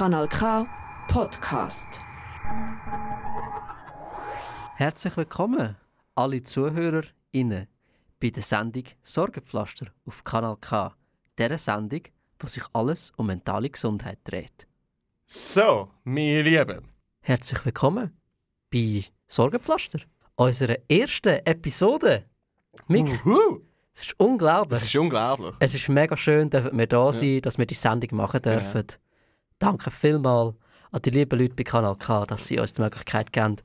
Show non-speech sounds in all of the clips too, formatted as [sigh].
Kanal K Podcast. Herzlich willkommen, alle ZuhörerInnen, bei der Sendung Sorgenpflaster auf Kanal K. Der Sendung, wo sich alles um mentale Gesundheit dreht. So, meine Lieben. Herzlich willkommen bei Sorgenpflaster, unserer ersten Episode. Mick, Uhu, es ist unglaublich. das ist unglaublich. Es ist mega schön, dass wir da sind, dass wir die Sendung machen dürfen. Danke vielmals an die lieben Leute bei Kanal K, dass sie uns die Möglichkeit geben,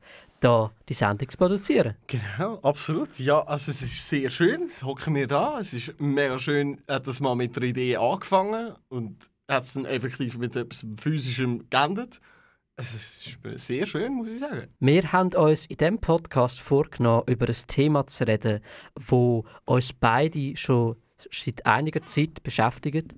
da die Sendung zu produzieren. Genau, absolut. Ja, also es ist sehr schön. Hocken wir da. Es ist mega schön, hat das mal mit einer Idee angefangen und hat es dann effektiv mit etwas Physischem geendet. Also, es ist sehr schön, muss ich sagen. Wir haben uns in diesem Podcast vorgenommen, über ein Thema zu reden, wo uns beide schon seit einiger Zeit beschäftigt.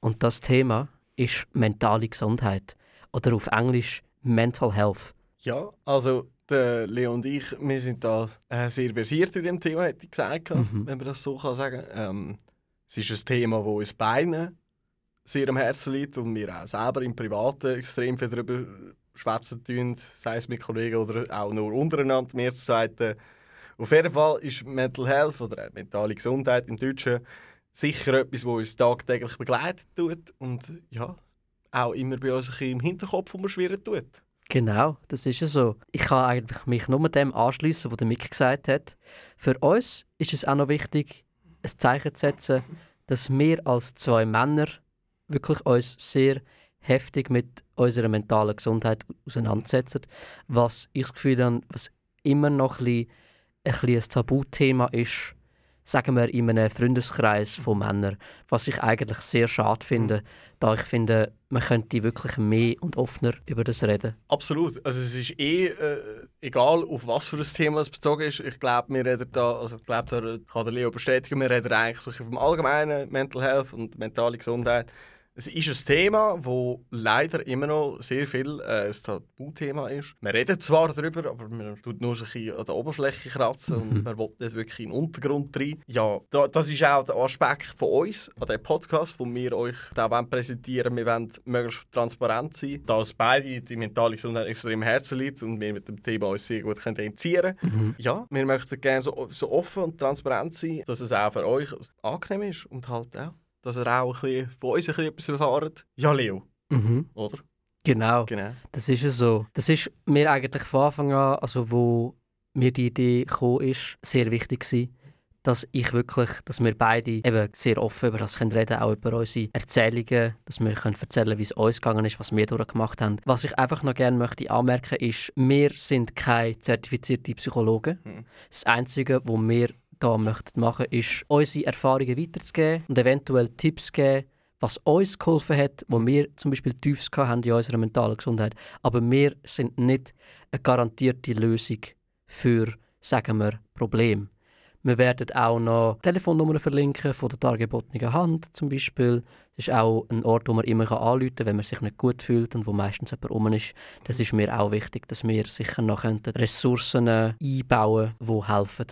Und das Thema ist mentale Gesundheit oder auf Englisch Mental Health. Ja, also der Leon und ich, wir sind da äh, sehr versiert in dem Thema, hätte ich gesagt, Mhm. wenn man das so kann sagen ähm, Es ist ein Thema, das uns beiden sehr am Herzen liegt und wir auch selber im Privaten extrem viel darüber schwätzen tun, sei es mit Kollegen oder auch nur untereinander, wir zu zweiten. Auf jeden Fall ist Mental Health oder mentale Gesundheit im Deutschen sicher etwas, was uns tagtäglich begleitet tut und ja, auch immer bei uns ein im Hinterkopf umschwirren tut. Genau, das ist ja so. Ich kann eigentlich mich nur dem anschließen, was der Mick gesagt hat. Für uns ist es auch noch wichtig, ein Zeichen zu setzen, [laughs] dass wir als zwei Männer wirklich uns sehr heftig mit unserer mentalen Gesundheit auseinandersetzen. Was ich das Gefühl habe, was immer noch ein bisschen ein, bisschen ein Tabuthema ist, sagen wir in einem Freundeskreis von Männern, was ich eigentlich sehr schade finde, da ich finde, man könnte wirklich mehr und offener über das reden. Absolut. Also es ist eh äh, egal, auf was für ein Thema es bezogen ist. Ich glaube, wir reden da, also ich glaube, da kann der Leo bestätigen, wir reden eigentlich so vom allgemeinen Mental Health und mentale Gesundheit. Es ist ein Thema, das leider immer noch sehr viel äh, ein Tabuthema ist. Man redet zwar darüber, aber man tut nur bisschen an der Oberfläche kratzen und man will nicht wirklich in den Untergrund rein. Ja, da, das ist auch der Aspekt von uns, an diesem Podcast, wo wir euch da präsentieren Wir wollen möglichst transparent sein, da uns beide die mentale Gesundheit extrem am Herzen liegt und wir mit dem Thema uns sehr gut können entziehen können. Ja, wir möchten gerne so, so offen und transparent sein, dass es auch für euch angenehm ist und halt auch, dass ihr auch ein bisschen von uns ein bisschen etwas erfahrt. Ja, Leo, Mhm. oder? Genau. Genau. Das ist ja so. Das ist mir eigentlich von Anfang an, also wo mir die Idee gekommen ist, sehr wichtig gewesen, dass ich wirklich, dass wir beide eben sehr offen über das können reden, auch über unsere Erzählungen, dass wir können erzählen, wie es uns gegangen ist, was wir durchgemacht haben. Was ich einfach noch gerne möchte anmerken ist, wir sind keine zertifizierten Psychologen. Mhm. Das Einzige, was wir da möchten machen, ist unsere Erfahrungen weiterzugeben und eventuell Tipps geben, was uns geholfen hat, wo wir zum Beispiel Tiefs haben in unserer mentalen Gesundheit. Aber wir sind nicht eine garantierte Lösung für, sagen wir, Probleme. Wir werden auch noch Telefonnummern verlinken von der dargebotenen Hand zum Beispiel. Das ist auch ein Ort, wo man immer anrufen kann, wenn man sich nicht gut fühlt und wo meistens jemand rum ist. Das ist mir auch wichtig, dass wir sicher noch Ressourcen einbauen die helfen.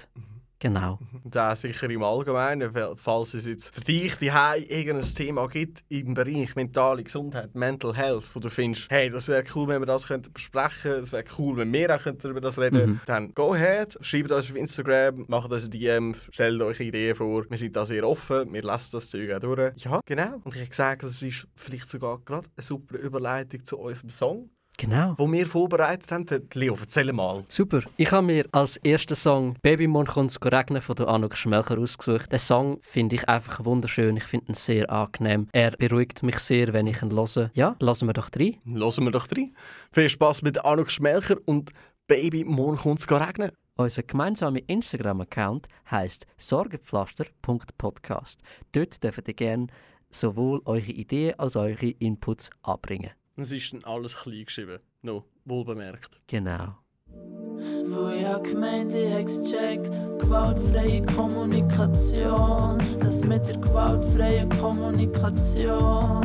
Genau. [laughs] Auch sicher im Allgemeinen, falls es jetzt für dich irgendein Thema gibt im Bereich mentale Gesundheit, Mental Health, wo du findest, hey, das wäre cool, wenn wir das könnten besprechen es wäre cool, wenn wir auch könnten über das reden Mhm. dann go ahead, schreibt uns auf Instagram, macht uns ein DM, stellt euch Ideen vor. Wir sind da sehr offen, wir lassen das Zeug auch durch. Ja, genau. Und ich habe gesagt, das ist vielleicht sogar gerade eine super Überleitung zu unserem Song, Genau. den wir vorbereitet haben. Leo, erzähl mal. Super. Ich habe mir als ersten Song «Baby, morgen kommt's regnen» von der Anuk Schmelcher ausgesucht. Den Song finde ich einfach wunderschön. Ich finde ihn sehr angenehm. Er beruhigt mich sehr, wenn ich ihn höre. Ja, lassen wir doch rein. Hören wir doch rein. Viel Spass mit Anuk Schmelcher und Baby, morgen kommt es regnen. Unser gemeinsamer Instagram-Account heisst sorgenpflaster.podcast. Dort dürft ihr gerne sowohl eure Ideen als auch eure Inputs anbringen. Es ist dann alles klein geschrieben. No, wohl bemerkt. Genau. Wo ich hab gemeint, ich hab's gecheckt. Gewaltfreie Kommunikation. Das mit der gewaltfreien Kommunikation.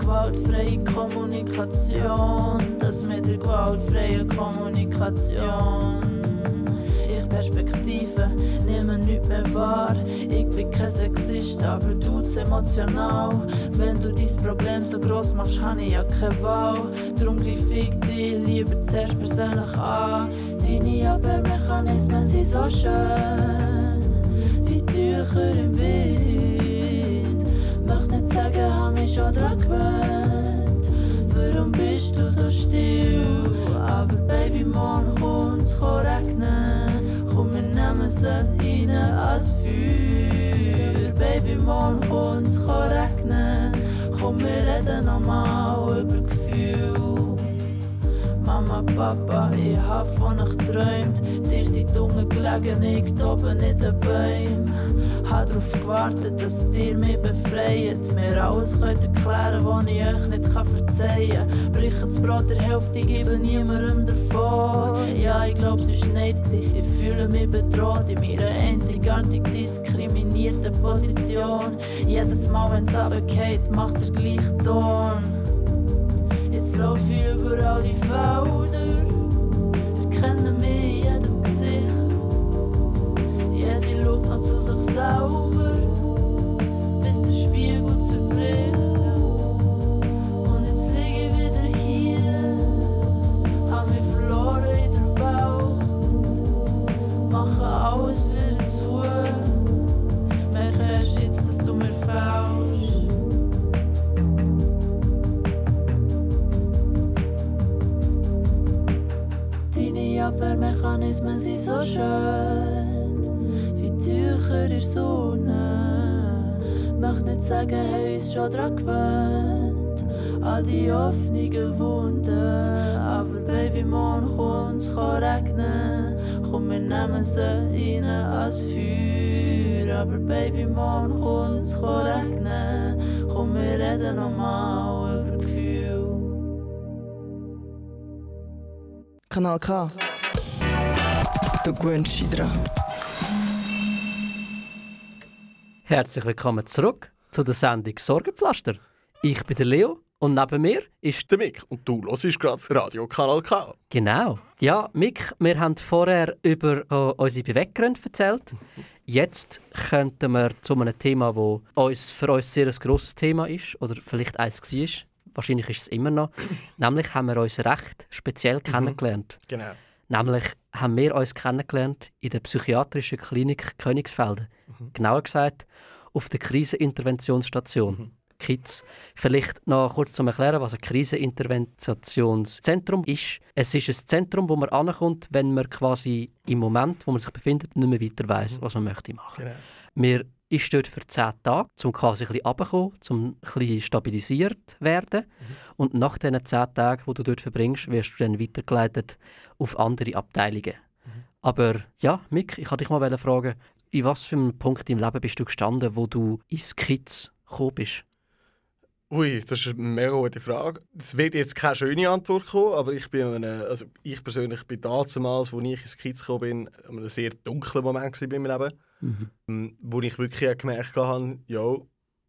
Gewaltfreie Kommunikation. Das mit der gewaltfreien Kommunikation. Ich Perspektive, nehme nichts mehr wahr. Ich bin kein Sexist, aber du emotional. Wenn du dein Problem so gross machst, habe ich ja keine Wahl. Darum greif ich dich lieber zuerst persönlich an. Deine Abwehrmechanismen sind so schön, wie Tücher im Wind. Möchte nicht sagen, habe mich schon dran gewöhnt. Warum bist du so still? Aber Baby, morgen kommt's regnen. Komm, wir nehmen sie rein als Feuer. Baby, morgen kommt's regnen. Komm, wir reden nochmal über Gefühl. Mama, Papa, ich hab von euch geträumt. Dir seid unten gelegen, ich oben in den Bäumen. Hab darauf gewartet, dass ihr mich befreit. Mir alles könnt erklären, was ich euch nicht verzeihen kann. Brich das Brot der Hälfte, gebe niemandem davon. Ja, ich glaub, es war nicht. Ich fühle mich bedroht in meiner einzigartig diskriminierten Position. Jedes Mal, wenn's runtergeht, macht's der gleiche Ton. Jetzt lauf ich überall die Felder. Erkennen mich jedem Gesicht. Jede schaut noch zu sich selber, Abwehrmechanismen sind so schön, wie Tücher in Sonne. Möchte nicht sagen, haben uns schon dran gewöhnt, all die offenen Wunden. Aber Baby, morgen kommt's regnen. Komm, wir nehmen sie rein als Feuer. Aber Baby, morgen kommt's regnen. Komm, wir reden nochmal über Gefühl. Kanal K. Du gewöhnst dich dran. Herzlich willkommen zurück zu der Sendung Sorgenpflaster. Ich bin der Leo und neben mir ist Der Mick und du hörst gerade Radio Kanal K. genau. Ja, Mick, wir haben vorher über äh, unsere Beweggründe erzählt. Jetzt könnten wir zu einem Thema, das uns, für uns sehr ein grosses Thema ist oder vielleicht eins war. Wahrscheinlich ist es immer noch. Nämlich haben wir uns recht speziell kennengelernt. Genau. Nämlich haben wir uns kennengelernt in der psychiatrischen Klinik Königsfelden. Genauer gesagt auf der Kriseninterventionsstation. KIDS. Vielleicht noch kurz zum Erklären, was ein Kriseninterventionszentrum ist. Es ist ein Zentrum, wo man ankommt, wenn man quasi im Moment, wo man sich befindet, nicht mehr weiter weiß, was man möchte machen. genau. Ist dort für 10 Tage, um quasi ein bisschen runterzukommen, um ein bisschen stabilisiert zu werden. Und nach diesen 10 Tagen, die du dort verbringst, wirst du dann weitergeleitet auf andere Abteilungen. Aber ja, Mick, ich wollte dich mal fragen, in was für einem Punkt im Leben bist du gestanden, wo du ins Kids gekommen bist? Ui, das ist eine mega gute Frage. Es wird jetzt keine schöne Antwort kommen, aber ich bin einem, also ich persönlich bin damals, als ich ins Kiez gekommen bin, an einem sehr dunklen Moment in meinem Leben, Mhm. Wo ich wirklich gemerkt habe, ja,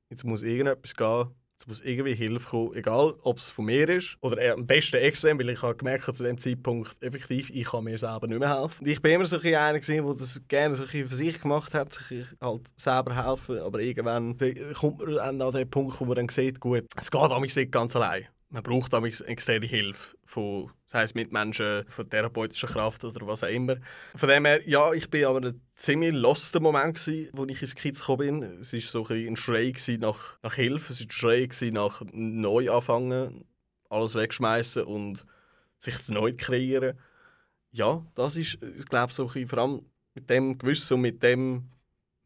jetzt muss irgendetwas gehen, jetzt muss irgendwie Hilfe kommen, egal ob es von mir ist oder eher am besten extrem, weil ich habe gemerkt zu dem Zeitpunkt effektiv, ich kann mir selber nicht mehr helfen. Ich bin immer so ein einer gewesen, der das gerne so für sich gemacht hat, sich halt selber helfen, aber irgendwann kommt man an den Punkt, wo man dann sieht, gut, es geht amigs nicht ganz allein. Man braucht amigs externe Hilfe von, sei es Mitmenschen, von therapeutischer Kraft oder was auch immer. Von dem her, ja, ich bin aber ein ziemlich loster Moment gewesen, wo ich ins Kiez gekommen bin. Es war so ein, ein Schrei nach, nach Hilfe, es war ein Schrei nach neu anfangen, alles wegschmeißen und sich neu kreieren. Ja, das ist, ich glaube, so ein vor allem mit dem Gewissen und mit dem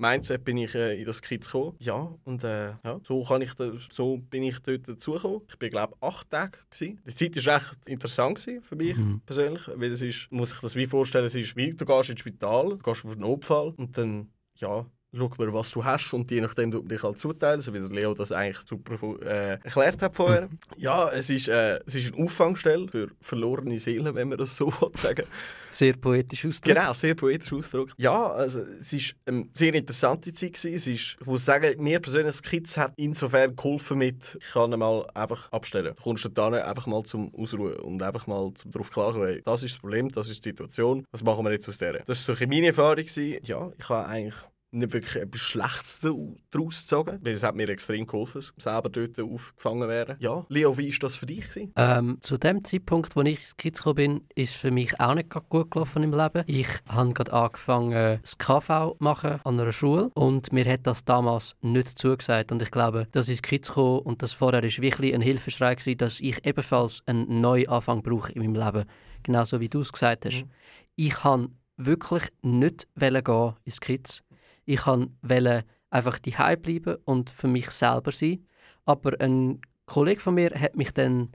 Mindset bin ich äh, in das Kiez gekommen. Ja, und äh, ja, so, kann ich da, so bin ich dort dazugekommen. Ich bin, glaube ich, acht Tage. Gewesen. Die Zeit war recht interessant gewesen für mich Mhm. persönlich. Weil es ist, muss ich das wie vorstellen, es ist wie, du gehst ins Spital, du gehst auf einen Notfall und dann, ja, schaut man, was du hast und je nachdem tut man dich halt zuteilen, so wie der Leo das eigentlich super äh, erklärt hat vorher. Ja, es ist, äh, es ist eine Auffangstelle für verlorene Seelen, wenn man das so [laughs] sagen Sehr poetisch ausgedrückt. Genau, sehr poetisch Ausdruck. Ja, also es war eine sehr interessante Zeit. Gewesen. Es ist, ich muss sagen, mir persönlich, Kids hat insofern geholfen mit, ich kann mal einfach abstellen. Du kommst dann einfach mal zum Ausruhen und einfach mal zum darauf klarkommen, hey, das ist das Problem, das ist die Situation, was machen wir jetzt aus der? Das war so meine Erfahrung. Gewesen. Ja, ich habe eigentlich nicht wirklich etwas Schlechtes daraus gezogen, weil es hat mir extrem geholfen, selber dort aufgefangen werden. Ja, Leo, wie war das für dich? Ähm, zu dem Zeitpunkt, als ich ins Kids bin, ist für mich auch nicht gut gelaufen im Leben. Ich habe gerade angefangen, das KV zu machen an einer Schule und mir hat das damals nicht zugesagt. Und ich glaube, dass ich ins Kids und das vorher ist wirklich ein Hilfeschrei gewesen, dass ich ebenfalls einen neuen Anfang brauche in meinem Leben. Genauso wie du es gesagt hast. Mhm. Ich habe wirklich nicht gehen ins Kids. Ich wollte einfach die bleiben und für mich selber sein. Aber ein Kollege von mir hat mich dann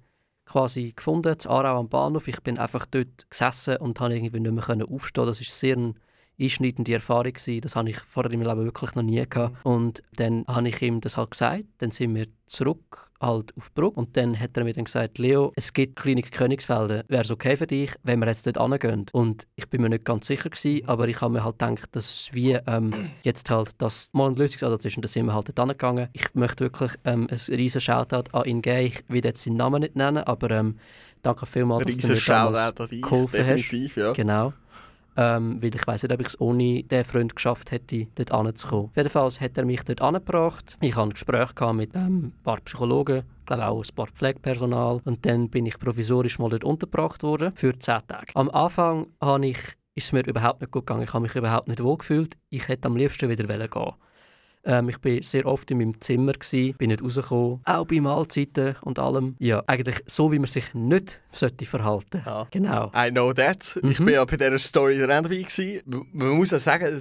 quasi gefunden, zu Aarau am Bahnhof. Ich bin einfach dort gesessen und habe irgendwie nicht mehr aufstehen. Das ist sehr eine einschneidende Erfahrung. Das habe ich vorher in meinem Leben wirklich noch nie gehabt. Und dann habe ich ihm das halt gesagt. Dann sind wir zurück halt auf Bruck und dann hat er mir dann gesagt, Leo, es gibt Klinik Königsfelden. Wäre es okay für dich, wenn wir jetzt dort hingehen? Und ich bin mir nicht ganz sicher gewesen, aber ich habe mir halt gedacht, dass es wie ähm, jetzt halt das mal ein Lösungsansatz ist und dann sind wir halt dort hingegangen. Ich möchte wirklich ähm, ein riesen Shoutout an ihn geben. Ich will jetzt seinen Namen nicht nennen, aber ähm, danke vielmals, dass du mir damals geholfen definitiv, hast. ja. Genau. Ähm, weil ich weiß nicht, ob ich es ohne den Freund geschafft hätte, dort hinzukommen. Jedenfalls hat er mich dort angebracht. Ich hatte ein Gespräch mit ähm, ein paar Psychologen, glaube auch ein paar Pflegepersonal. Und dann bin ich provisorisch mal dort untergebracht worden für zehn Tage. Am Anfang ich, ist es mir überhaupt nicht gut gegangen. Ich habe mich überhaupt nicht wohl gefühlt. Ich hätte am liebsten wieder gehen. Ähm, ich war sehr oft in meinem Zimmer, gewesen, bin nicht rausgekommen, auch bei Mahlzeiten und allem. Ja, eigentlich so, wie man sich nicht sollte verhalten Ja. Genau. I know that. Ich Mhm. bin ja bei dieser Story dabei. Gewesen. Man muss ja sagen,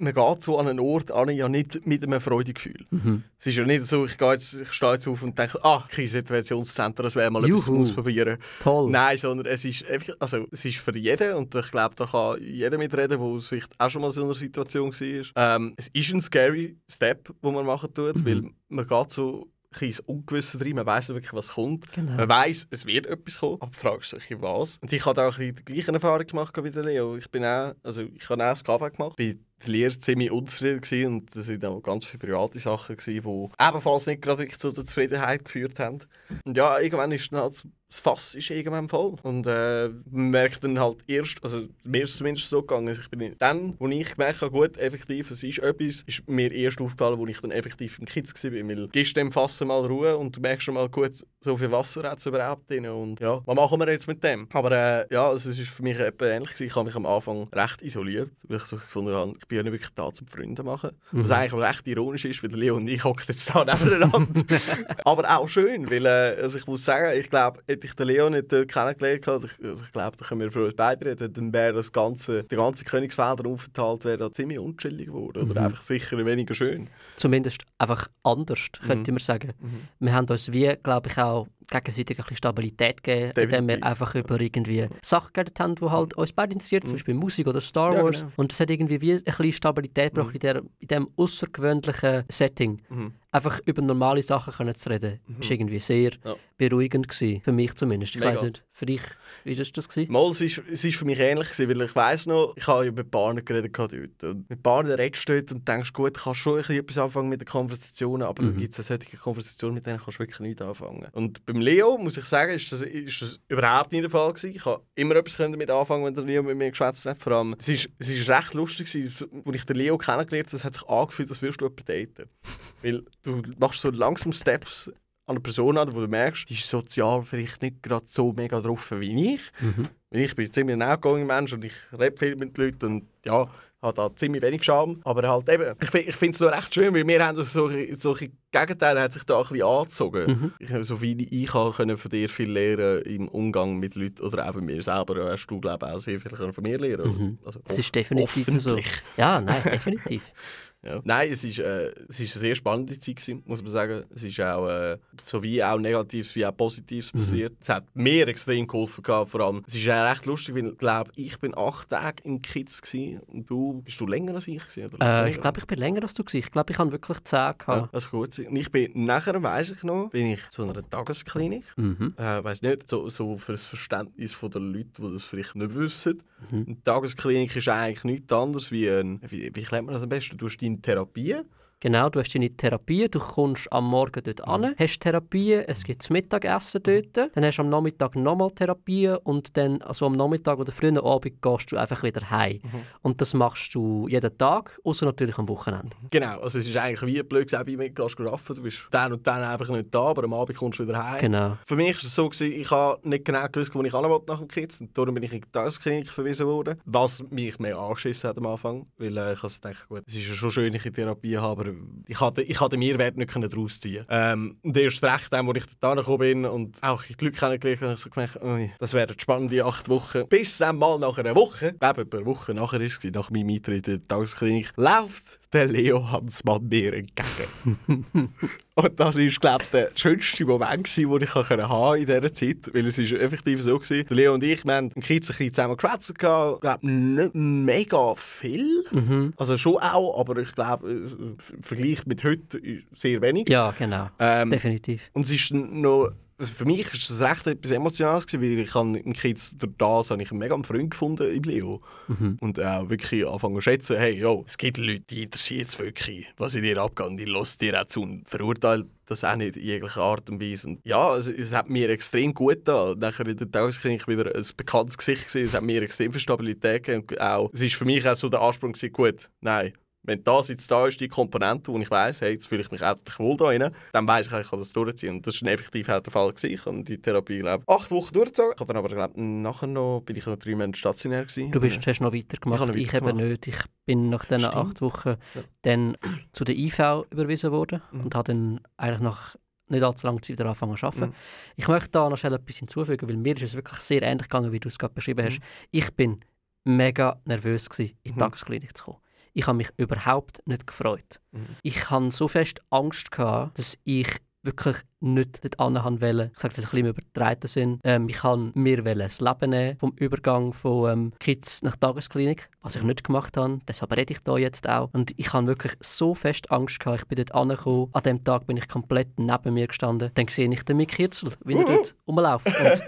man geht so an einen Ort an, ja nicht mit einem Freudegefühl. Mhm. Es ist ja nicht so, ich, gehe jetzt, ich stehe jetzt auf und denke, ah, Kriseninterventionszentrum, das wäre mal etwas Juhu. Ausprobieren. Toll. Nein, sondern es ist, einfach, also, es ist für jeden, und ich glaube, da kann jeder mitreden, der vielleicht auch schon mal in so einer Situation war. Ähm, es ist ein scary Step, den man machen tut, Mhm. weil man geht so ins Ungewisse rein, man weiß nicht wirklich, was kommt. Genau. Man weiß, es wird etwas kommen, aber ist sich, was. Und ich habe auch die gleiche Erfahrung gemacht wie der Leo. Ich bin auch, also ich habe auch das KV gemacht, bin Lehrer ziemlich unzufrieden gewesen und das waren auch ganz viele private Sachen, gewesen, die ebenfalls nicht gerade zu der Zufriedenheit geführt haben. Und ja, irgendwann ist dann halt das Fass ist irgendwann voll. Und äh, man merkt dann halt erst, also mir ist es zumindest so gegangen, also ich bin dann, wo ich gemerkt habe, gut, effektiv, es ist etwas, ist mir erst aufgefallen, wo ich dann effektiv im Kids war. Weil gibst dem Fass mal Ruhe und du merkst schon mal, gut, so viel Wasser hat es überhaupt drin. Und ja, was machen wir jetzt mit dem? Aber äh, ja, also, es ist für mich etwa ähnlich gewesen. Ich habe mich am Anfang recht isoliert, weil ich so gefunden habe, bin ja nicht wirklich da, zum Freunde machen. Was Mhm. eigentlich recht ironisch ist, weil Leo und ich hocken jetzt da [laughs] nebeneinander. [laughs] Aber auch schön, weil äh, also ich muss sagen, ich glaube, hätte ich den Leo nicht dort kennengelernt, also ich, also ich glaube, da können wir für uns beide reden, dann wäre das ganze, der ganze Königsfelder Aufenthalt wäre da ziemlich unchillig geworden. Oder Mhm. einfach sicher weniger schön. Zumindest einfach anders, könnte Mhm. man sagen. Mhm. Wir haben uns wie, glaube ich, auch gegenseitig ein bisschen Stabilität gegeben, indem Definitiv. wir einfach über irgendwie Sachen geredet haben, die halt uns beide interessiert, zum Mhm. Beispiel Musik oder Star Ja, Wars. genau. Und es hat irgendwie wie ein bisschen Stabilität gebraucht Mhm. in, der, in diesem außergewöhnlichen Setting. Mhm. Einfach über normale Sachen können zu reden, Mhm. ist irgendwie sehr Ja. beruhigend gewesen, für mich zumindest. Ich weiß nicht, für dich, wie war das? Gewesen? Mal, es ist, es ist für mich ähnlich gewesen, weil ich weiss noch, ich habe ja mit Partnern geredet dort. Und mit Partnern redest du dort und denkst, gut, du kannst schon ein bisschen etwas anfangen mit den Konversationen, aber dann Mhm. gibt es solche Konversationen, mit denen kannst du wirklich nichts anfangen. Und beim Leo, muss ich sagen, ist das, ist das überhaupt nicht der Fall gewesen. Ich habe immer etwas damit anfangen, wenn der Leo mit mir geschwätzt hat. Vor allem, es ist, es ist recht lustig gewesen, als ich den Leo kennengelernt habe, es hat sich angefühlt, als würdest du jemanden daten. [laughs] weil du machst so langsam Steps an eine Person an, wo du merkst, die ist sozial vielleicht nicht gerade so mega drauf wie ich. Mhm. Ich bin ziemlich ein outgoing Mensch und ich rede viel mit den Leuten und ja, habe da ziemlich wenig Scham. Aber halt eben, ich, ich finde es noch recht schön, weil wir haben das solche, solche Gegenteile hat sich da ein bisschen angezogen. Mhm. Ich, so viel ich kann, können von dir viel lernen im Umgang mit Leuten oder auch bei mir selber. Hast du, glaube ich, auch sehr viel können von mir lernen Mhm. also, Es ist definitiv so. Ja, nein, definitiv. [laughs] Ja. Nein, es ist, äh, es ist eine sehr spannende Zeit, gewesen, muss man sagen. Es ist auch äh, sowie auch Negatives wie auch Positives Mhm. passiert. Es hat mir extrem geholfen, gehabt, vor allem. Es ist auch recht lustig, weil ich glaube, ich bin acht Tage im Kids gewesen, und du, bist du länger als ich? Gewesen, oder äh, ich glaube, ich bin länger als du. Gewesen. Ich glaube, ich habe wirklich 10 ja, das ist gut. Und ich bin, nachher, weiss ich noch, bin ich zu einer Tagesklinik. Mhm. Äh, weiß nicht, so, so für das Verständnis der Leute, die das vielleicht nicht wissen. Mhm. Eine Tagesklinik ist eigentlich nichts anderes wie ein, wie, wie erklärt man das am besten? Du hast deine Therapie Genau, du hast deine Therapie, du kommst am Morgen dort Mhm. an, hast Therapie, es gibt das Mittagessen dort, dann hast du am Nachmittag nochmal Therapie und dann also am Nachmittag oder frühen Abend gehst du einfach wieder heim. Mhm. Und das machst du jeden Tag, außer natürlich am Wochenende. Genau, also es ist eigentlich wie blöd gesagt, wie mit gehst du arbeiten. Du bist dann und dann einfach nicht da, aber am Abend kommst du wieder heim. Genau. Für mich war es so, gewesen, ich habe nicht genau gewusst, wo ich hin wollte nach dem Kids. Und darum bin ich in die Tagesklinik verwiesen worden. Was mich mehr angeschissen hat am Anfang. Weil äh, ich also dachte, gut, es ist ja schon schön, ich in Therapie habe, ich hatte, ich hatte den Mehrwert nicht daraus ziehen ähm, erst recht, als ich da gekommen bin und auch die Leute kennengelernt habe, ich so gemerkt, ui, das wären spannende acht Wochen. Bis dann mal nach einer Woche, eben eine Woche nachher ist es, nach meinem Eintritt in die Tagesklinik, läuft der Leo Hansmann mir entgegen. [laughs] Und das war, glaube ich, der schönste Moment, gewesen, den ich haben konnte in dieser Zeit. Weil es ist effektiv so war. Der Leo und ich, wir haben im Kiez ein bisschen zusammen geschwätzt. Ich glaube, nicht mega viel. Mhm. Also schon auch, aber ich glaube, im Vergleich mit heute sehr wenig. Ja, genau. Ähm, Definitiv. und es ist noch... Also für mich ist das recht etwas Emotionales gewesen, weil ich habe im Kiez durch das habe ich einen mega Freund gefunden im Leo. Mhm. Und auch wirklich anfangen zu schätzen, hey, yo, es gibt Leute, die interessiert es wirklich, was in dir abgeht. Und die hören dir auch zu und verurteilen das auch nicht in jeglicher Art und Weise. Und ja, es, es hat mir extrem gut getan. Nachher in der Tagesklinik wieder ein bekanntes Gesicht gewesen. Es hat mir extrem viel Stabilität gegeben. Und auch, es ist für mich auch so der Anspruch gewesen, gut, nein, wenn das jetzt da ist, die Komponente, wo ich weiss, hey, jetzt fühle ich mich endlich wohl da rein, dann weiss ich, ich kann das durchziehen. Und das war effektiv auch der Fall. Gewesen. Ich habe die Therapie, glaube ich, acht Wochen durchgezogen. Ich habe dann aber, glaube nachher noch, bin ich noch drei Monate stationär gewesen. Du bist, hast noch weitergemacht, Ich habe noch ich, eben nicht. Ich bin nach diesen Stimmt. acht Wochen Ja. dann zu der IV überwiesen worden Mhm. und habe dann eigentlich nach nicht allzu langer Zeit wieder angefangen zu arbeiten. Mhm. Ich möchte da noch schnell etwas hinzufügen, weil mir ist es wirklich sehr ähnlich gegangen, wie du es gerade beschrieben hast. Mhm. Ich bin mega nervös gewesen, in die Mhm. Tagesklinik zu kommen. Ich habe mich überhaupt nicht gefreut. Mhm. Ich hatte so fest Angst, gehabt, dass ich wirklich nicht dort anhaben wollte. Ich sage das ein bisschen im übertreiten Sinn. Ähm, ich wollte mir das Leben nehmen vom Übergang von ähm, Kids nach Tagesklinik, was ich nicht gemacht habe. Deshalb rede ich da jetzt auch. Und ich habe wirklich so fest Angst gehabt. Ich bin dort angekommen. An dem Tag bin ich komplett neben mir gestanden. Dann sehe ich den Mick Hirzel, wie er dort rumläuft. Und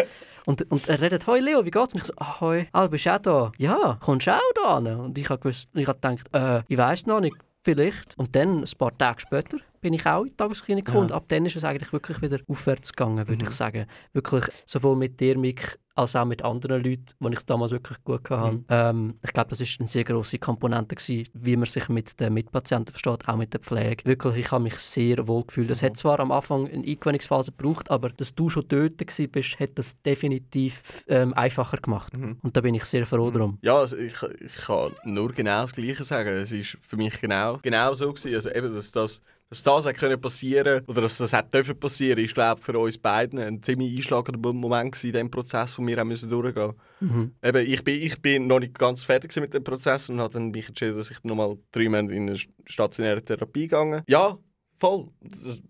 und, und er redet, «Hoi Leo, wie geht's?» Und ich so, «Ah, hoi, ah, bist du auch da?» «Ja, kommst du auch da hin?» Und ich habe habe gedacht, äh, «Ich weiß noch nicht, vielleicht.» Und dann, ein paar Tage später, bin ich auch in die Tagesklinik gekommen. Und ab dann ist es eigentlich wirklich wieder aufwärts gegangen, würde ich sagen. Wirklich sowohl mit dir, Mick, als auch mit anderen Leuten, die ich es damals wirklich gut hatte. Ähm, ich glaube, das ist eine sehr grosse Komponente gewesen, wie man sich mit den Mitpatienten versteht, auch mit der Pflege. Wirklich, ich habe mich sehr wohl gefühlt. Das hat zwar am Anfang eine Eingewöhnungsphase gebraucht, aber dass du schon dort bist, hat das definitiv ähm, einfacher gemacht. Mhm. Und da bin ich sehr froh drum. Ja, also ich, ich kann nur genau das Gleiche sagen. Es ist für mich genau, genau so gewesen. Also eben, dass das, dass das hat können passieren oder dass das hat dürfen passieren, ist glaube für uns beiden ein ziemlich einschlagender Moment in dem Prozess, den wir auch müssen durchgehen. Mhm. Eben, ich bin, ich bin noch nicht ganz fertig mit dem Prozess und habe dann mich entschieden, dass ich nochmal drei Monate in eine stationäre Therapie gegangen. Ja, voll. Das, ich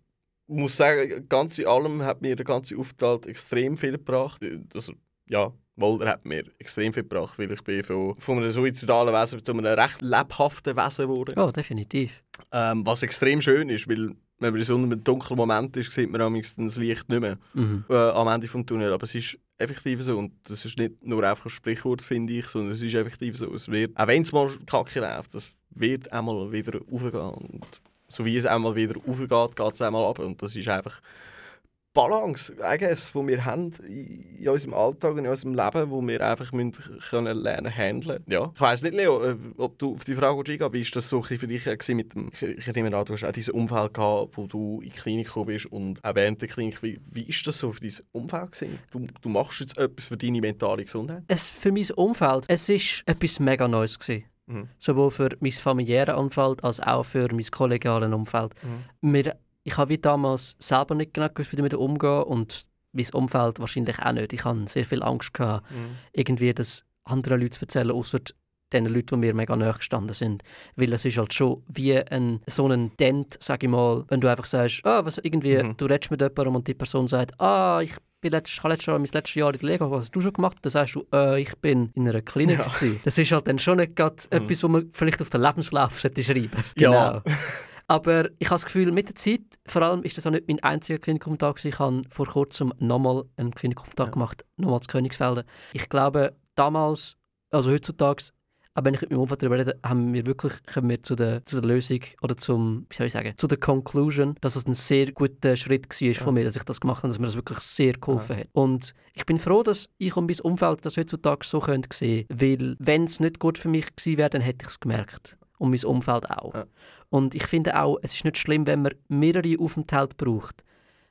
muss sagen, ganz in allem hat mir der ganze Aufenthalt extrem viel gebracht. Also, ja, Er hat mir extrem viel gebracht, weil ich bin von, von einem suizidalen Wesen zu einem recht lebhaften Wesen geworden. Ja, definitiv. Ähm, was extrem schön ist, weil wenn man in so einem dunklen Moment ist, sieht man dann das Licht nicht mehr Mhm. äh, am Ende des Tunnels. Aber es ist effektiv so. Und das ist nicht nur einfach ein Sprichwort, finde ich, sondern es ist effektiv so. Es wird, auch wenn es mal kacke läuft, das wird einmal wieder aufgehen. Und so wie es einmal wieder aufgeht, geht es einmal ab. Und das ist einfach Balance, I guess, die wir haben in unserem Alltag und in unserem Leben, wo wir einfach müssen können lernen handeln. Ja. Ich weiss nicht, Leo, äh, ob du auf die Frage eingehst, wie ist das so für dich gewesen mit dem, ich, nehme an, du hast auch dieses Umfeld gehabt, wo du in die Klinik gekommen bist und auch während der Klinik, wie, wie ist das so für dein Umfeld gewesen? Du, du machst jetzt etwas für deine mentale Gesundheit? Es, für mein Umfeld, es ist etwas mega Neues gewesen. Mhm. Sowohl für mein familiäres Umfeld als auch für mein kollegiales Umfeld. Wir, ich habe wie damals selber nicht genau gewusst, wie damit umgehen und mein Umfeld wahrscheinlich auch nicht. Ich hatte sehr viel Angst, gehabt, irgendwie das anderen Leuten zu erzählen, außer den Leuten, die mir mega nahe gestanden sind. Weil es ist halt schon wie ein, so ein Dent, sag ich mal, wenn du einfach sagst, ah, was, irgendwie, Mhm. du redest mit jemandem und die Person sagt, ah, ich bin letzt, habe letztes Jahr, mein letztes Jahr in der Lehre, was hast du schon gemacht? Dann sagst du, äh, ich bin in einer Klinik. Ja. gewesen. Das ist halt dann schon nicht gerade etwas, was man vielleicht auf den Lebenslauf [laughs] sollte schreiben Ja. Genau. [laughs] Aber ich habe das Gefühl, mit der Zeit, vor allem ist das auch nicht mein einziger gewesen. Ich habe vor kurzem nochmal einen Klinikumtag Ja. gemacht, nochmal zu Königsfelden. Ich glaube, damals, also heutzutage, Aber wenn ich mit meinem Umfeld darüber rede, haben wir wirklich, kommen wir zu der, zu der Lösung oder zum, wie soll ich sagen, zu der Conclusion, dass es ein sehr guter Schritt war von mir, dass ich das gemacht habe, dass mir das wirklich sehr geholfen hat. Und ich bin froh, dass ich und mein Umfeld das heutzutage so können sehen weil wenn es nicht gut für mich gewesen wäre, dann hätte ich es gemerkt. Und mein Umfeld auch. Ja. Und ich finde auch, es ist nicht schlimm, wenn man mehrere Aufenthalte braucht.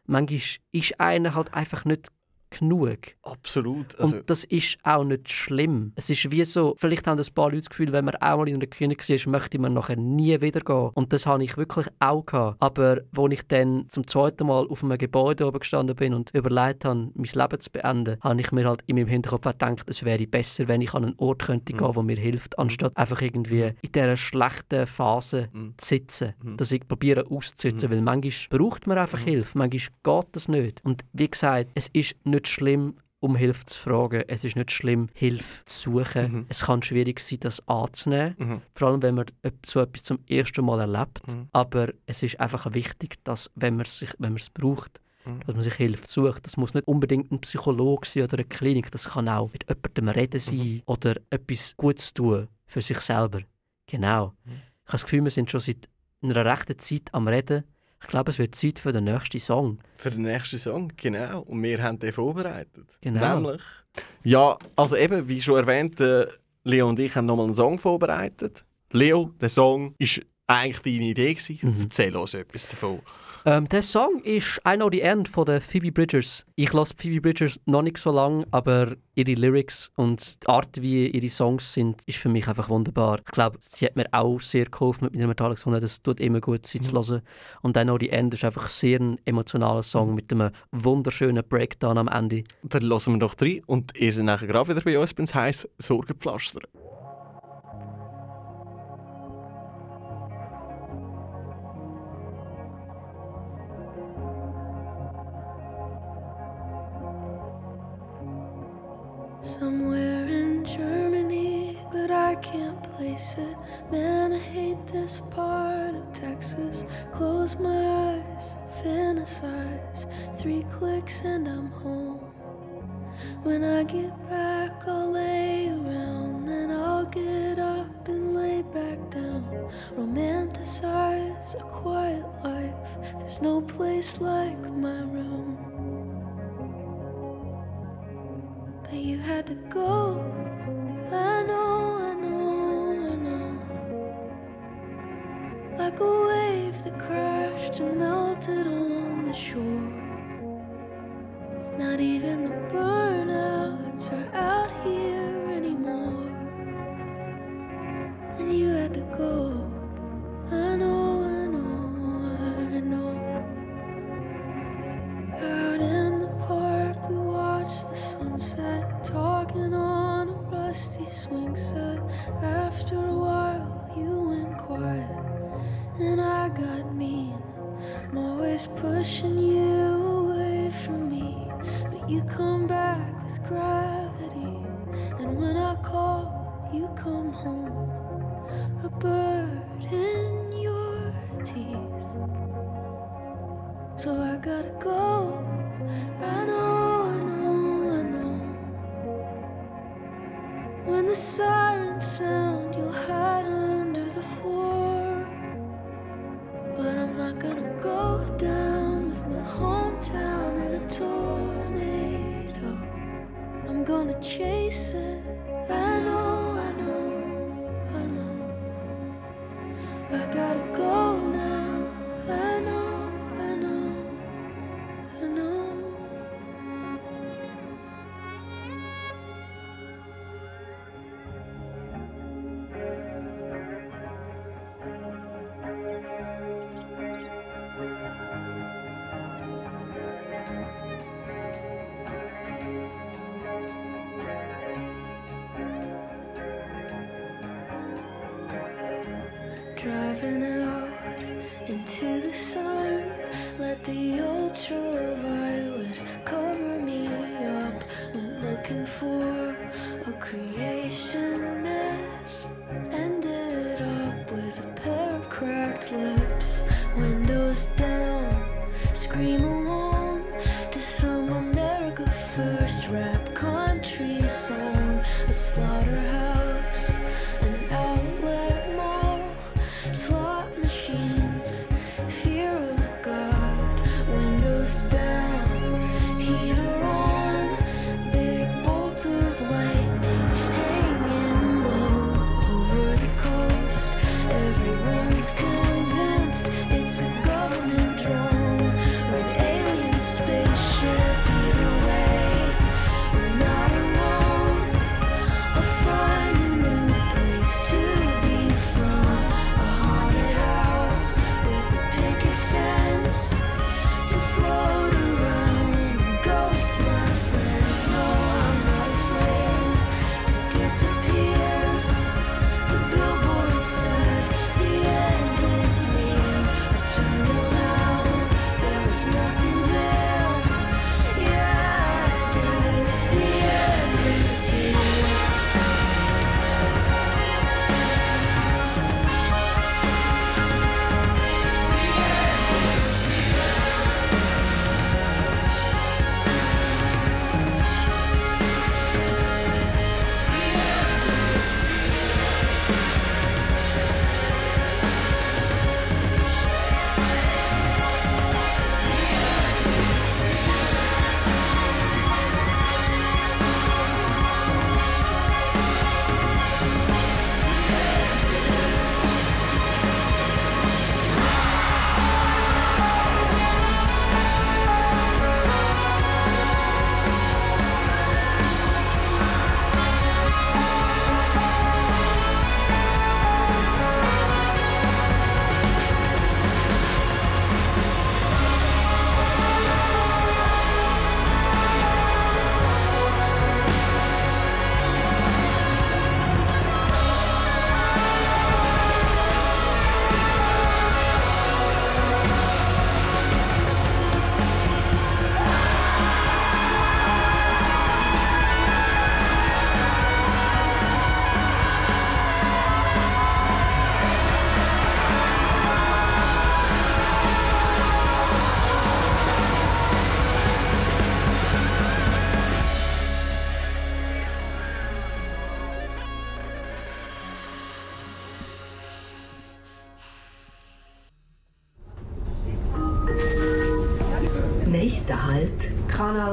Manchmal ist einer halt einfach nicht genug. Absolut. Also, Und das ist auch nicht schlimm. Es ist wie so, vielleicht haben ein paar Leute das Gefühl, wenn man einmal in einer Klinik war, möchte man nachher nie wieder gehen. Und das habe ich wirklich auch gehabt. Aber als ich dann zum zweiten Mal auf einem Gebäude oben gestanden bin und überlegt habe, mein Leben zu beenden, habe ich mir halt in meinem Hinterkopf auch gedacht, es wäre besser, wenn ich an einen Ort könnte gehen, der mir hilft, anstatt einfach irgendwie in dieser schlechten Phase Mhm. zu sitzen. Mhm. Dass ich probiere auszusitzen, weil manchmal braucht man einfach Hilfe, manchmal geht das nicht. Und wie gesagt, es ist nicht schlimm, um Hilfe zu fragen. Es ist nicht schlimm, Hilfe zu suchen. Mhm. Es kann schwierig sein, das anzunehmen. Mhm. Vor allem, wenn man so etwas zum ersten Mal erlebt. Mhm. Aber es ist einfach wichtig, dass, wenn man sich, wenn man es braucht, Mhm. dass man sich Hilfe sucht. Das muss nicht unbedingt ein Psychologe sein oder eine Klinik. Das kann auch mit jemandem reden sein Mhm. oder etwas Gutes tun für sich selber. Genau. Mhm. Ich habe das Gefühl, wir sind schon seit einer rechten Zeit am Reden. Ich glaube, es wird Zeit für den nächsten Song. Für den nächsten Song, genau. Und wir haben den vorbereitet. Genau. Nämlich. Ja, also eben, wie schon erwähnt, äh, Leo und ich haben nochmal einen Song vorbereitet. Leo, der Song ist eigentlich deine Idee. Gewesen. Mhm. Erzähl uns etwas davon. Ähm, der Song ist I Know the End von der Phoebe Bridgers. Ich lasse Phoebe Bridgers noch nicht so lange, aber ihre Lyrics und die Art, wie ihre Songs sind, ist für mich einfach wunderbar. Ich glaube, sie hat mir auch sehr geholfen mit meiner Gesundheit. Es tut immer gut, sie zu hören. Und I Know the End ist einfach sehr ein emotionaler Song mit einem wunderschönen Breakdown am Ende. Dann lassen wir doch rein und ihr seid nachher gerade wieder bei uns, wenn es heisst Sorgenpflaster. Somewhere in Germany, but I can't place it. Man, I hate this part of Texas. Close my eyes, fantasize. Three clicks and I'm home. When I get back, I'll lay around. Then I'll get up and lay back down. Romanticize a quiet life. There's no place like my room. But you had to go. I know, I know, I know. Like a wave that crashed and melted on the shore. Not even the burnouts are out here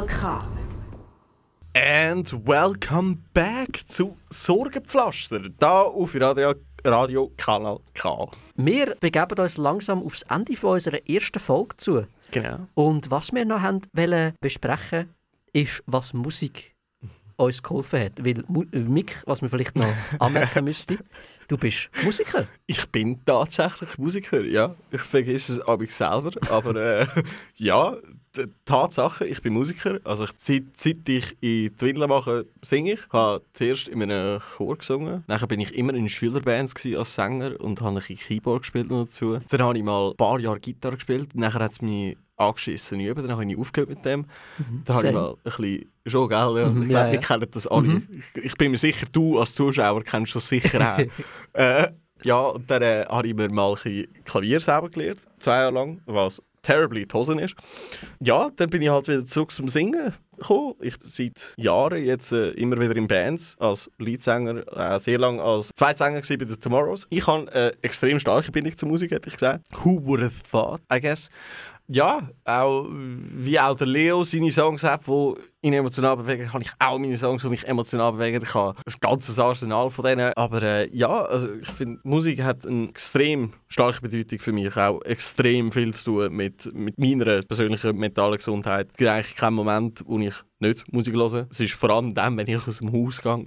K. And welcome back zu Sorgenpflaster, da auf Radio, Radio Kanal K. Wir begeben uns langsam aufs Ende von unserer ersten Folge zu. Genau. Und was wir noch haben wollen besprechen, ist, was Musik uns geholfen hat. Weil äh, Mick, was man vielleicht noch [laughs] anmerken müsste, du bist Musiker. Ich bin tatsächlich Musiker, ja. Ich vergesse es aber selber, aber äh, [laughs] ja, Tatsache, ich bin Musiker. Also ich, seit, seit ich in die Windeln mache, singe ich. Ich habe zuerst in einem Chor gesungen. Nachher bin ich immer in Schülerbands als Sänger und habe ein bisschen Keyboard gespielt dazu. Dann habe ich mal ein paar Jahre Gitarre gespielt. Nachher hat es mich angeschissen üben, dann habe ich aufgehört mit dem. Dann habe ich mal ein bisschen, schon gell, ja. Mhm, ich ja, glaube, wir ja. kennen das alle. Ich, ich bin mir sicher, du als Zuschauer kennst das sicher auch. [laughs] äh, ja, und dann äh, habe ich mir mal ein bisschen Klavier selber gelernt, zwei Jahre lang, was terribly die Hosen ist. Ja, dann bin ich halt wieder zurück zum Singen gekommen. Ich seit Jahren jetzt äh, immer wieder in Bands als Leadsänger, äh, sehr lange als Zweitsänger bei den Tomorrows. Ich habe äh, extrem starke Bindung zur Musik, hätte ich gesagt. Who would have thought, I guess. Ja, auch wie auch der Leo seine Songs hat, die ihn emotional bewegen, habe ich auch meine Songs, die mich emotional bewegen. Habe ein ganzes Arsenal von denen. Aber äh, ja, also ich finde, Musik hat eine extrem starke Bedeutung für mich. Auch extrem viel zu tun mit, mit meiner persönlichen mentalen Gesundheit. Es gibt eigentlich keinen Moment, wo ich nicht Musik höre. Es ist vor allem dann, wenn ich aus dem Haus gehe.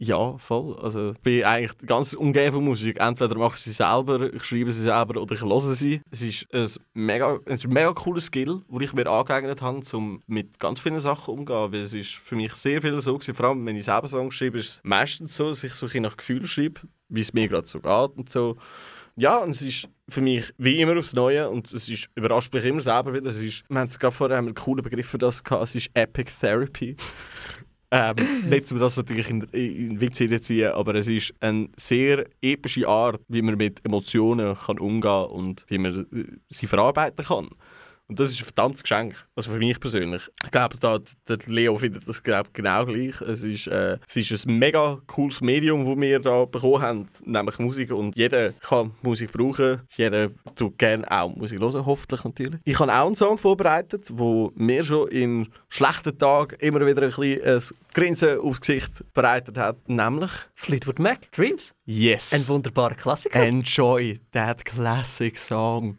Ja, voll. Also ich bin eigentlich ganz umgeben von Musik. Entweder mache ich sie selber, ich schreibe sie selber oder ich höre sie. Es ist ein mega, ein mega cooler Skill, den ich mir angeeignet habe, um mit ganz vielen Sachen umzugehen. Weil es ist für mich sehr viel so gewesen. Vor allem, wenn ich selber Songs schreibe, ist es meistens so, dass ich so ein nach Gefühl schreibe, wie es mir gerade so geht und so. Ja, und es ist für mich wie immer aufs Neue und es ist, überrascht mich immer selber wieder. Es ist, wir haben es gerade vorher einen coolen Begriff für das gehabt, es ist Epic Therapy. [laughs] ähm, nicht, um das natürlich in, in Witz ziehen, aber es ist eine sehr epische Art, wie man mit Emotionen kann umgehen kann und wie man sie verarbeiten kann. Und das ist ein verdammtes Geschenk, also für mich persönlich. Ich glaube, da, der Leo findet das glaub, genau gleich. Es ist, äh, es ist ein mega cooles Medium, das wir da bekommen haben, nämlich Musik. Und jeder kann Musik brauchen, jeder tut gerne auch Musik hören, hoffentlich natürlich. Ich habe auch einen Song vorbereitet, wo mir schon in schlechten Tagen immer wieder ein bisschen ein Grinsen aufs Gesicht bereitet hat, nämlich Fleetwood Mac, Dreams. Yes. Ein wunderbarer Klassiker. Enjoy that classic song.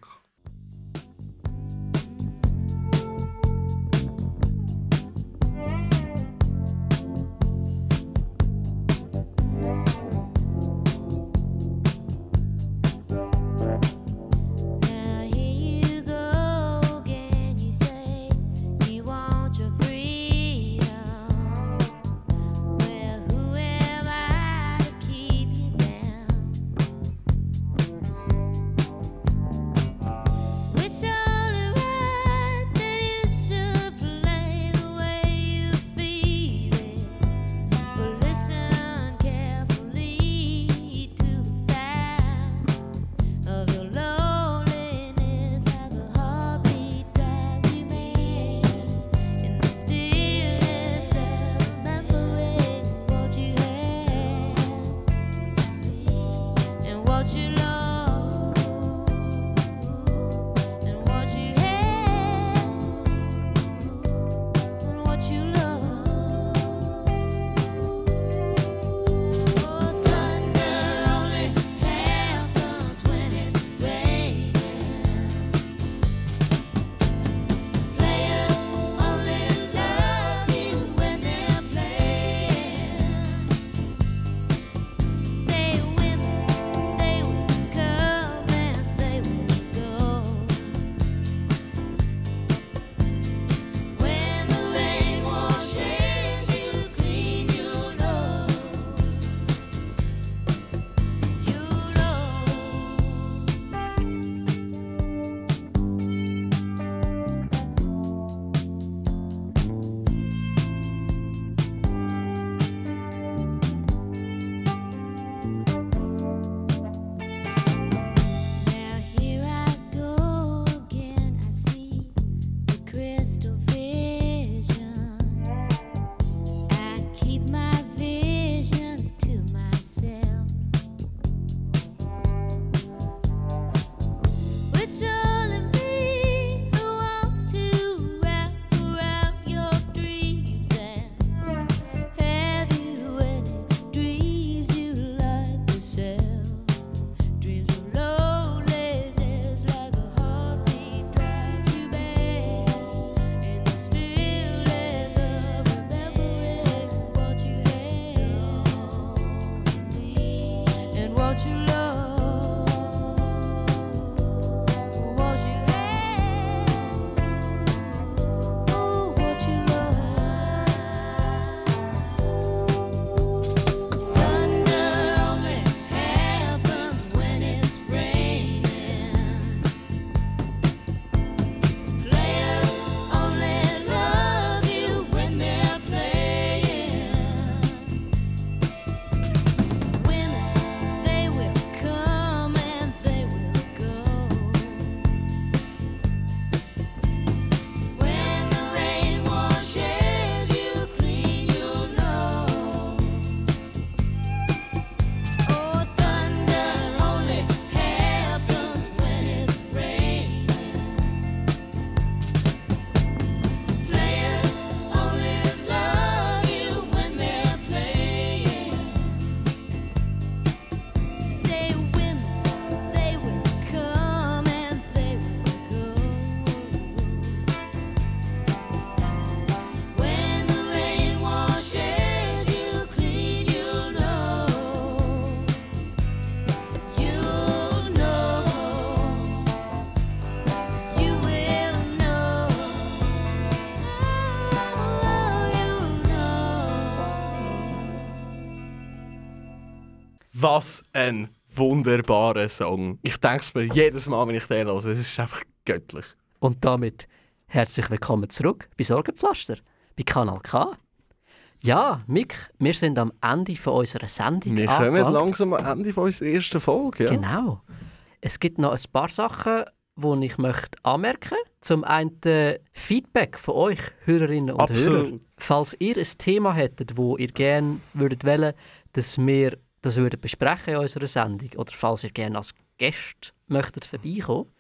Was ein wunderbarer Song. Ich denke es mir jedes Mal, wenn ich den höre. Es ist einfach göttlich. Und damit herzlich willkommen zurück bei Sorgenpflaster, bei Kanal K. Ja, Mick, wir sind am Ende von unserer Sendung Wir kommen angelangt. langsam am Ende von unserer ersten Folge. Ja? Genau. Es gibt noch ein paar Sachen, die ich möchte anmerken Zum einen äh, Feedback von euch, Hörerinnen und Hörer. Absolut. Falls ihr ein Thema hättet, wo ihr gerne würdet wollen, dass wir das würden besprechen in unserer Sendung, oder falls ihr gerne als Gast möchtet vorbeikommen,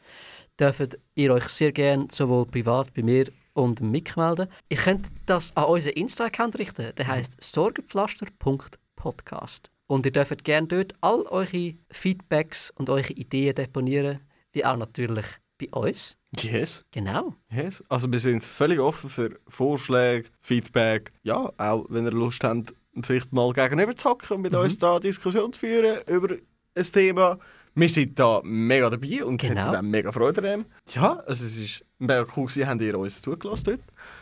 dürft ihr euch sehr gerne sowohl privat bei mir und Mick melden. Ihr könnt das an unseren Insta-Account richten. Der heißt sorgenpflaster.podcast. Und ihr dürft gerne dort all eure Feedbacks und eure Ideen deponieren, wie auch natürlich bei uns. Yes. Genau. Yes. Also wir sind völlig offen für Vorschläge, Feedback. Ja, auch wenn ihr Lust habt, vielleicht mal gegenüber zu hocken und mit Mhm. uns da eine Diskussion zu führen über ein Thema. Wir sind da mega dabei und Genau. auch mega Freude daran. Ja, also es ist mega cool gewesen, habt ihr uns zugelassen dort.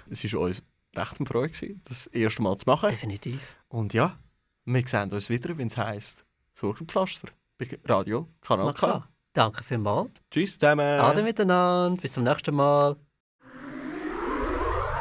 Es war uns recht eine Freude, gewesen, das erste Mal zu machen. Definitiv. Und ja, wir sehen uns wieder, wenn es heisst Sorgenpflaster bei Radio Kanal Na K. Danke vielmals. Tschüss zusammen. Ade miteinander. Bis zum nächsten Mal.